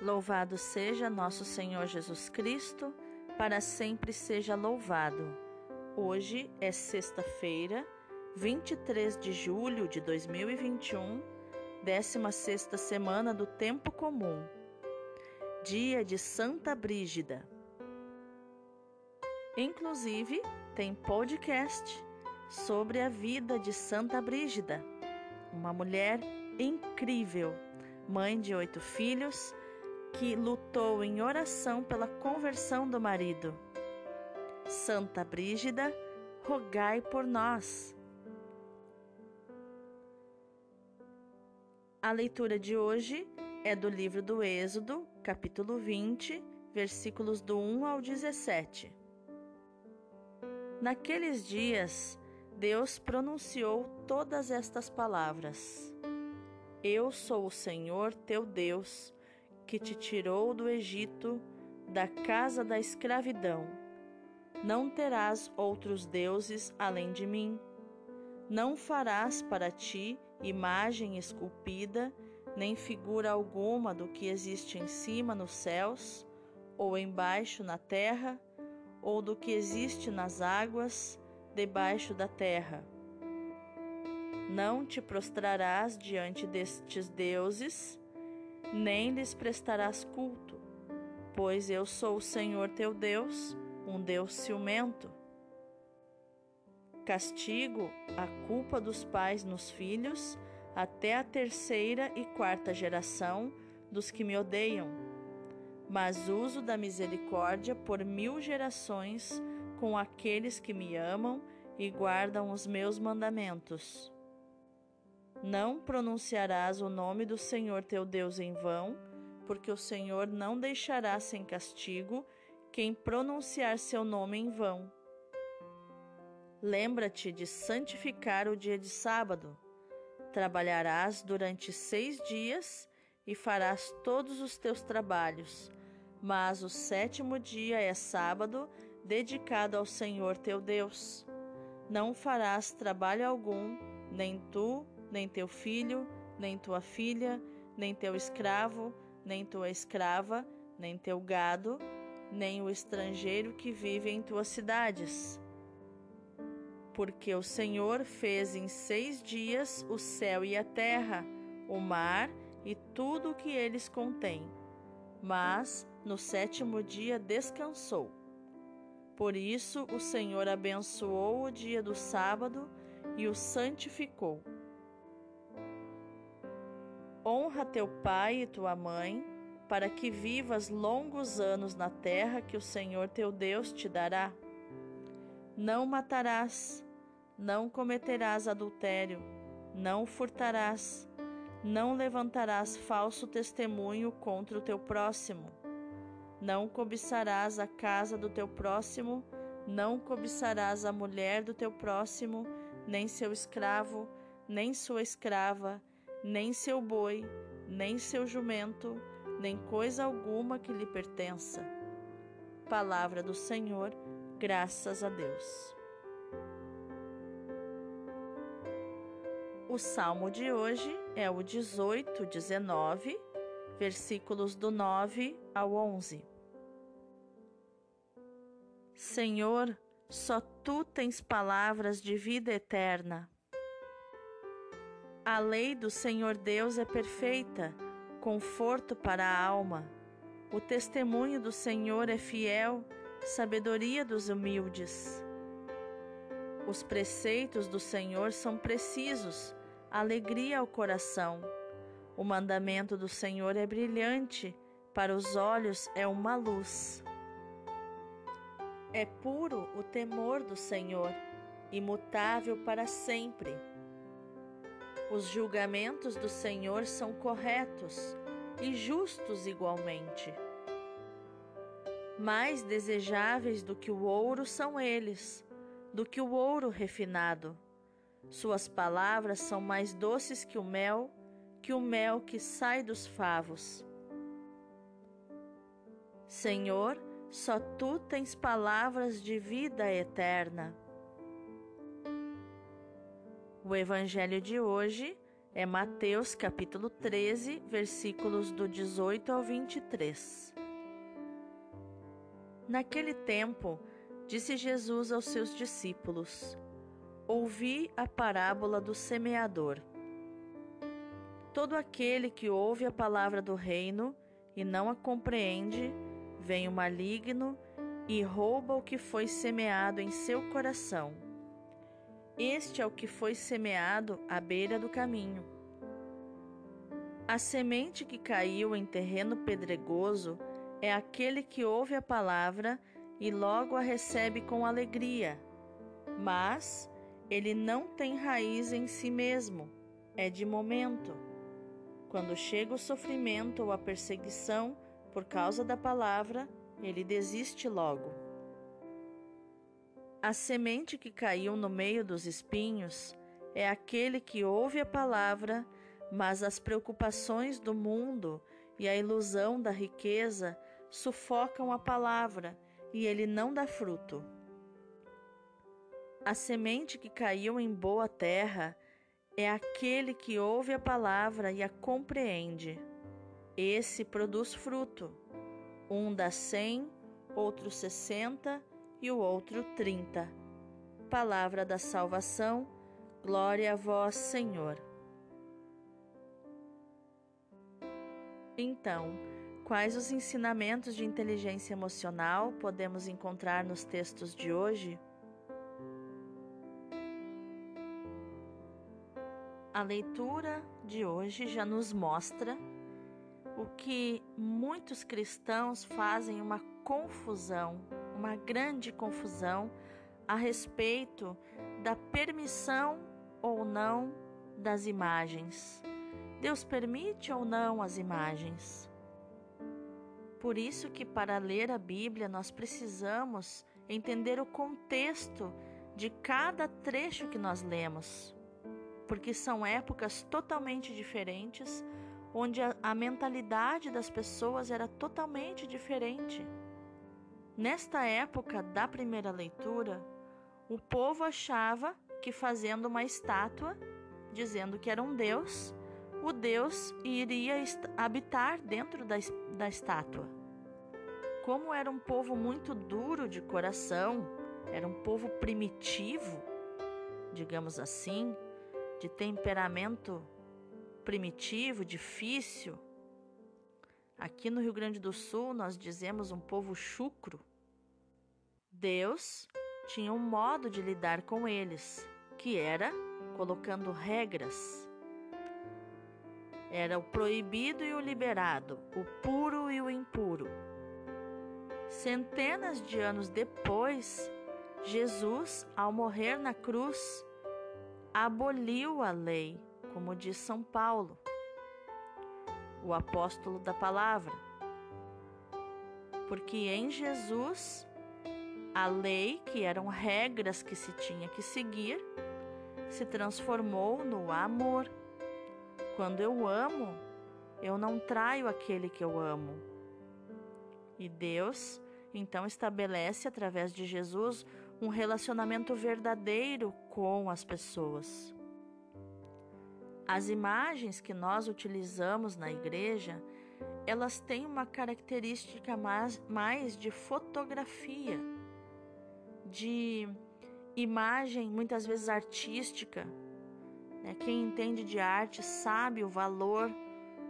Louvado seja nosso Senhor Jesus Cristo, para sempre seja louvado. Hoje é sexta-feira, 23 de julho de 2021, 16 semana do Tempo Comum, dia de Santa Brígida. Inclusive, tem podcast sobre a vida de Santa Brígida, uma mulher incrível, mãe de oito filhos que lutou em oração pela conversão do marido. Santa Brígida, rogai por nós. A leitura de hoje é do livro do Êxodo, capítulo 20, versículos do 1 ao 17. Naqueles dias, Deus pronunciou todas estas palavras: Eu sou o Senhor teu Deus que te tirou do Egito, da casa da escravidão. Não terás outros deuses além de mim. Não farás para ti imagem esculpida, nem figura alguma do que existe em cima nos céus, ou embaixo na terra, ou do que existe nas águas debaixo da terra. Não te prostrarás diante destes deuses, nem lhes prestarás culto, pois eu sou o Senhor teu Deus, um Deus ciumento. Castigo a culpa dos pais nos filhos, até a terceira e quarta geração dos que me odeiam, mas uso da misericórdia por mil gerações com aqueles que me amam e guardam os meus mandamentos. Não pronunciarás o nome do Senhor teu Deus em vão, porque o Senhor não deixará sem castigo quem pronunciar seu nome em vão. Lembra-te de santificar o dia de sábado. Trabalharás durante seis dias e farás todos os teus trabalhos, mas o sétimo dia é sábado, dedicado ao Senhor teu Deus. Não farás trabalho algum, nem tu, nem teu filho, nem tua filha, nem teu escravo, nem tua escrava, nem teu gado, nem o estrangeiro que vive em tuas cidades. Porque o Senhor fez em seis dias o céu e a terra, o mar e tudo o que eles contêm. Mas no sétimo dia descansou. Por isso o Senhor abençoou o dia do sábado e o santificou. Honra teu pai e tua mãe, para que vivas longos anos na terra que o Senhor teu Deus te dará. Não matarás, não cometerás adultério, não furtarás, não levantarás falso testemunho contra o teu próximo. Não cobiçarás a casa do teu próximo, não cobiçarás a mulher do teu próximo, nem seu escravo, nem sua escrava, nem seu boi, nem seu jumento, nem coisa alguma que lhe pertença. Palavra do Senhor, graças a Deus. O salmo de hoje é o 18, 19, versículos do 9 ao 11. Senhor, só tu tens palavras de vida eterna. A lei do Senhor Deus é perfeita, conforto para a alma. O testemunho do Senhor é fiel, sabedoria dos humildes. Os preceitos do Senhor são precisos, alegria ao coração. O mandamento do Senhor é brilhante, para os olhos é uma luz. É puro o temor do Senhor, imutável para sempre. Os julgamentos do Senhor são corretos e justos igualmente. Mais desejáveis do que o ouro são eles, do que o ouro refinado. Suas palavras são mais doces que o mel, que o mel que sai dos favos. Senhor, só tu tens palavras de vida eterna. O evangelho de hoje é Mateus capítulo 13, versículos do 18 ao 23. Naquele tempo, disse Jesus aos seus discípulos: Ouvi a parábola do semeador. Todo aquele que ouve a palavra do reino e não a compreende, vem o maligno e rouba o que foi semeado em seu coração. Este é o que foi semeado à beira do caminho. A semente que caiu em terreno pedregoso é aquele que ouve a palavra e logo a recebe com alegria, mas ele não tem raiz em si mesmo, é de momento. Quando chega o sofrimento ou a perseguição por causa da palavra, ele desiste logo. A semente que caiu no meio dos espinhos é aquele que ouve a palavra, mas as preocupações do mundo e a ilusão da riqueza sufocam a palavra e ele não dá fruto. A semente que caiu em boa terra é aquele que ouve a palavra e a compreende. Esse produz fruto. Um dá cem, outro sessenta e o outro trinta. Palavra da salvação, glória a vós, Senhor. Então, quais os ensinamentos de inteligência emocional podemos encontrar nos textos de hoje? A leitura de hoje já nos mostra o que muitos cristãos fazem uma confusão, uma grande confusão a respeito da permissão ou não das imagens. Deus permite ou não as imagens? Por isso que para ler a Bíblia nós precisamos entender o contexto de cada trecho que nós lemos porque são épocas totalmente diferentes, onde a, a mentalidade das pessoas era totalmente diferente. Nesta época da primeira leitura, o povo achava que fazendo uma estátua, dizendo que era um Deus, o Deus iria habitar dentro da, da estátua. Como era um povo muito duro de coração, era um povo primitivo, digamos assim, de temperamento primitivo, difícil. Aqui no Rio Grande do Sul nós dizemos um povo chucro. Deus tinha um modo de lidar com eles, que era colocando regras. Era o proibido e o liberado, o puro e o impuro. Centenas de anos depois, Jesus, ao morrer na cruz, aboliu a lei, como diz São Paulo, o apóstolo da palavra. Porque em Jesus, a lei, que eram regras que se tinha que seguir, se transformou no amor. Quando eu amo, eu não traio aquele que eu amo. E Deus então estabelece através de Jesus um relacionamento verdadeiro com as pessoas. As imagens que nós utilizamos na igreja, elas têm uma característica mais, mais de fotografia, de imagem muitas vezes artística. Né? Quem entende de arte sabe o valor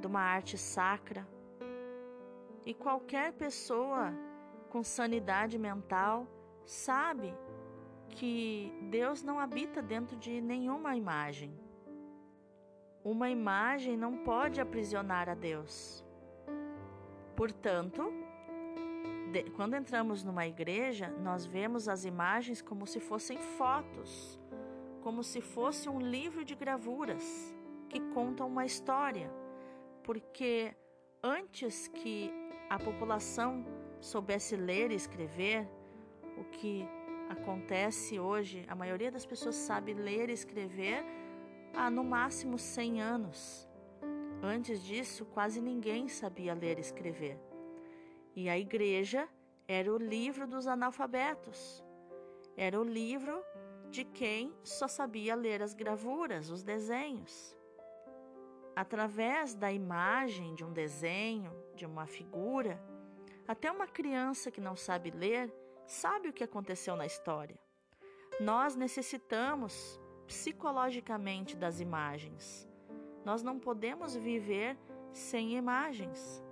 de uma arte sacra. E qualquer pessoa com sanidade mental sabe que Deus não habita dentro de nenhuma imagem. Uma imagem não pode aprisionar a Deus. Portanto, de, quando entramos numa igreja, nós vemos as imagens como se fossem fotos, como se fosse um livro de gravuras que contam uma história. Porque antes que a população soubesse ler e escrever, o que acontece hoje, a maioria das pessoas sabe ler e escrever há no máximo 100 anos. Antes disso, quase ninguém sabia ler e escrever. E a igreja era o livro dos analfabetos. Era o livro de quem só sabia ler as gravuras, os desenhos. através da imagem de um desenho, de uma figura, até uma criança que não sabe ler sabe o que aconteceu na história. Nós necessitamos psicologicamente das imagens. Nós não podemos viver sem imagens,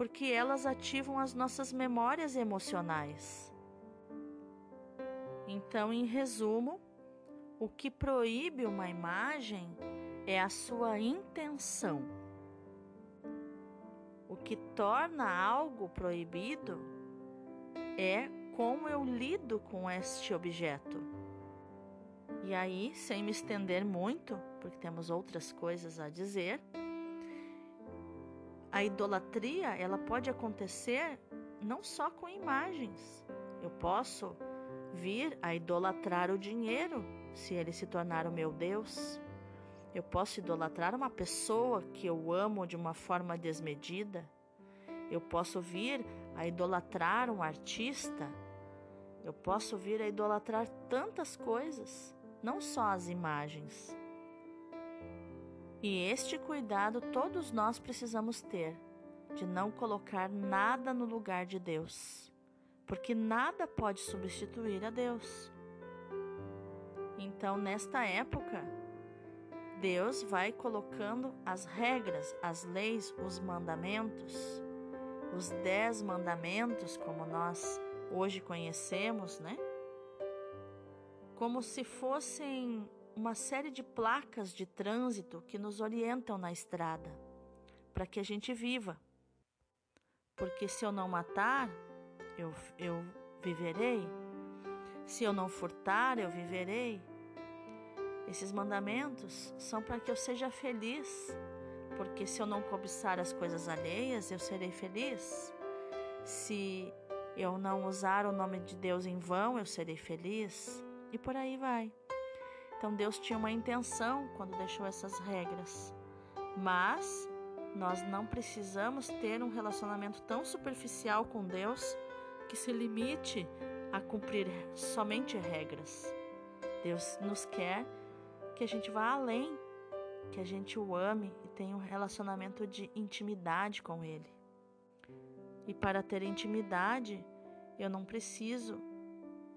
porque elas ativam as nossas memórias emocionais. Então, em resumo, o que proíbe uma imagem é a sua intenção. O que torna algo proibido é como eu lido com este objeto. E aí, sem me estender muito, porque temos outras coisas a dizer, a idolatria, ela pode acontecer não só com imagens. Eu posso vir a idolatrar o dinheiro, se ele se tornar o meu Deus. Eu posso idolatrar uma pessoa que eu amo de uma forma desmedida. Eu posso vir a idolatrar um artista. Eu posso vir a idolatrar tantas coisas, não só as imagens. E este cuidado todos nós precisamos ter, de não colocar nada no lugar de Deus, porque nada pode substituir a Deus. Então, nesta época, Deus vai colocando as regras, as leis, os mandamentos, os dez mandamentos, como nós hoje conhecemos, né? Como se fossem uma série de placas de trânsito que nos orientam na estrada, para que a gente viva. Porque se eu não matar, eu, eu viverei. Se eu não furtar, eu viverei. Esses mandamentos são para que eu seja feliz, porque se eu não cobiçar as coisas alheias, eu serei feliz. Se eu não usar o nome de Deus em vão, eu serei feliz. E por aí vai. Então Deus tinha uma intenção quando deixou essas regras. Mas nós não precisamos ter um relacionamento tão superficial com Deus que se limite a cumprir somente regras. Deus nos quer que a gente vá além, que a gente o ame e tenha um relacionamento de intimidade com Ele. E para ter intimidade, eu não preciso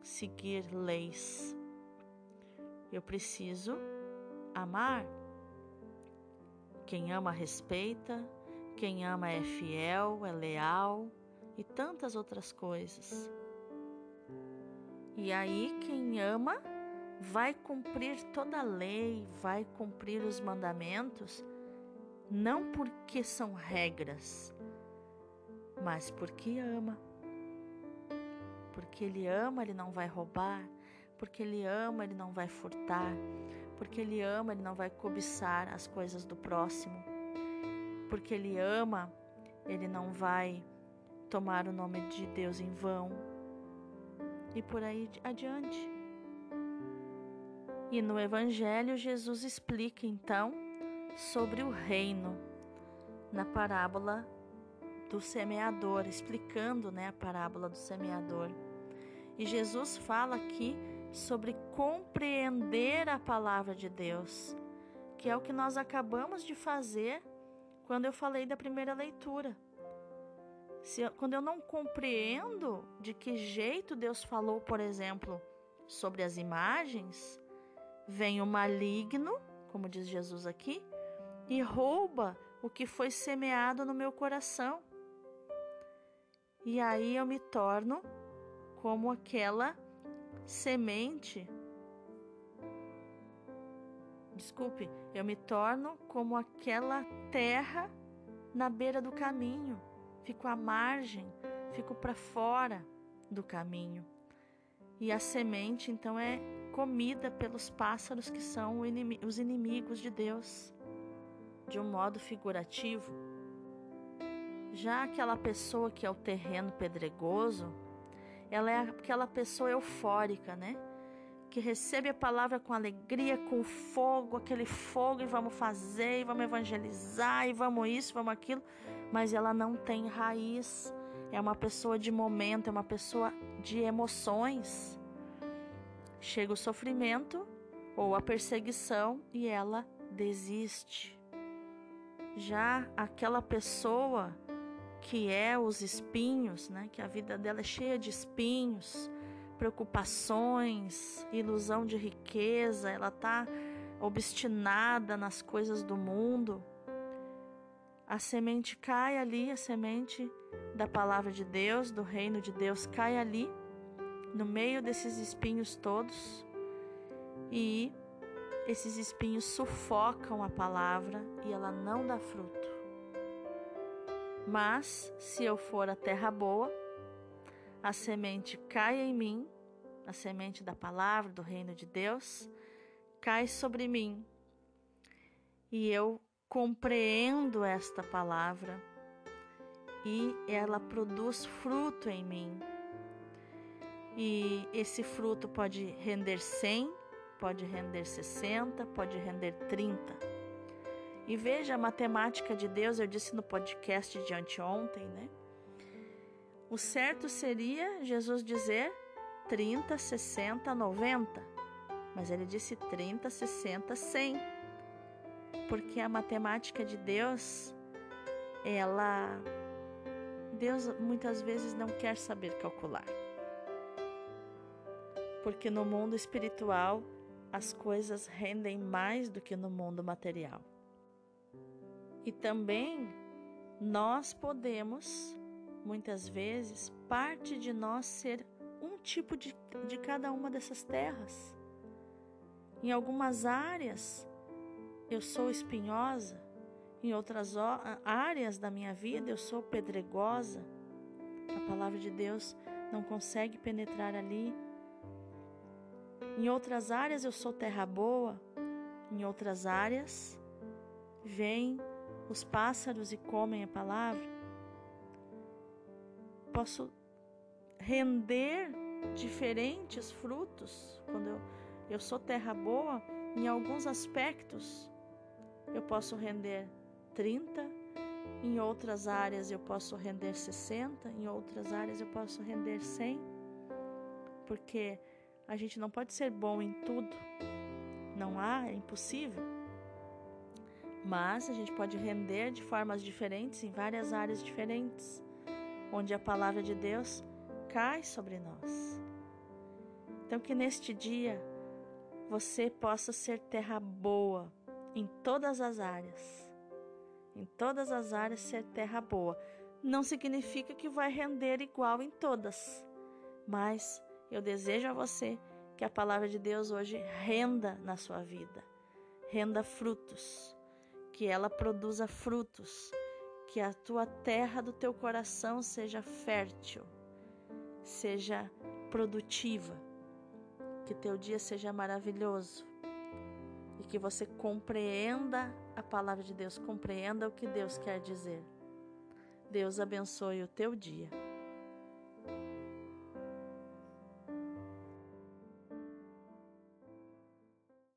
seguir leis. Eu preciso amar. Quem ama respeita, quem ama é fiel, é leal e tantas outras coisas. E aí, quem ama vai cumprir toda a lei, vai cumprir os mandamentos, não porque são regras, mas porque ama. Porque ele ama, ele não vai roubar, porque ele ama, ele não vai furtar, porque ele ama, ele não vai cobiçar as coisas do próximo, porque ele ama, ele não vai tomar o nome de Deus em vão, e por aí adiante. E no Evangelho, Jesus explica então sobre o reino, na parábola do semeador, explicando né, a parábola do semeador. E Jesus fala aqui sobre compreender a palavra de Deus, que é o que nós acabamos de fazer quando eu falei da primeira leitura. Se, quando eu não compreendo de que jeito Deus falou, por exemplo, sobre as imagens, Vem o maligno, como diz Jesus aqui, e rouba o que foi semeado no meu coração. E aí eu me torno como aquela semente. Desculpe, eu me torno como aquela terra na beira do caminho. Fico à margem, fico para fora do caminho. E a semente, então, é comida pelos pássaros que são os inimigos de Deus, de um modo figurativo. Já aquela pessoa que é o terreno pedregoso, ela é aquela pessoa eufórica, né? Que recebe a palavra com alegria, com fogo, aquele fogo, e vamos fazer, e vamos evangelizar, e vamos isso, vamos aquilo, mas ela não tem raiz. É uma pessoa de momento, é uma pessoa de emoções chega o sofrimento ou a perseguição e ela desiste. já aquela pessoa que é os espinhos, né? Que a vida dela é cheia de espinhos, preocupações, ilusão de riqueza, ela tá obstinada nas coisas do mundo. A semente cai ali, a semente da palavra de Deus, do reino de Deus cai ali, no meio desses espinhos todos, e esses espinhos sufocam a palavra e ela não dá fruto. Mas se eu for a terra boa, a semente cai em mim, a semente da palavra do reino de Deus, cai sobre mim. E eu compreendo esta palavra e ela produz fruto em mim. E esse fruto pode render 100, pode render 60, pode render 30. E veja a matemática de Deus, eu disse no podcast de anteontem, né? O certo seria Jesus dizer 30, 60, 90. Mas ele disse 30, 60, 100. Porque a matemática de Deus, ela Deus muitas vezes não quer saber calcular. Porque no mundo espiritual as coisas rendem mais do que no mundo material. E também nós podemos, muitas vezes, parte de nós ser um tipo de, de cada uma dessas terras. Em algumas áreas eu sou espinhosa, em outras áreas da minha vida eu sou pedregosa. A palavra de Deus não consegue penetrar ali. Em outras áreas eu sou terra boa, em outras áreas vêm os pássaros e comem a palavra. Posso render diferentes frutos quando eu, eu sou terra boa em alguns aspectos. Eu posso render 30, em outras áreas eu posso render 60, em outras áreas eu posso render 100, porque a gente não pode ser bom em tudo. Não há, é impossível. Mas a gente pode render de formas diferentes em várias áreas diferentes, onde a palavra de Deus cai sobre nós. Então, que neste dia você possa ser terra boa em todas as áreas. Em todas as áreas, ser terra boa. Não significa que vai render igual em todas, mas eu desejo a você que a palavra de Deus hoje renda na sua vida, renda frutos, que ela produza frutos, que a tua terra do teu coração seja fértil, seja produtiva, que teu dia seja maravilhoso e que você compreenda a palavra de Deus, compreenda o que Deus quer dizer. Deus abençoe o teu dia.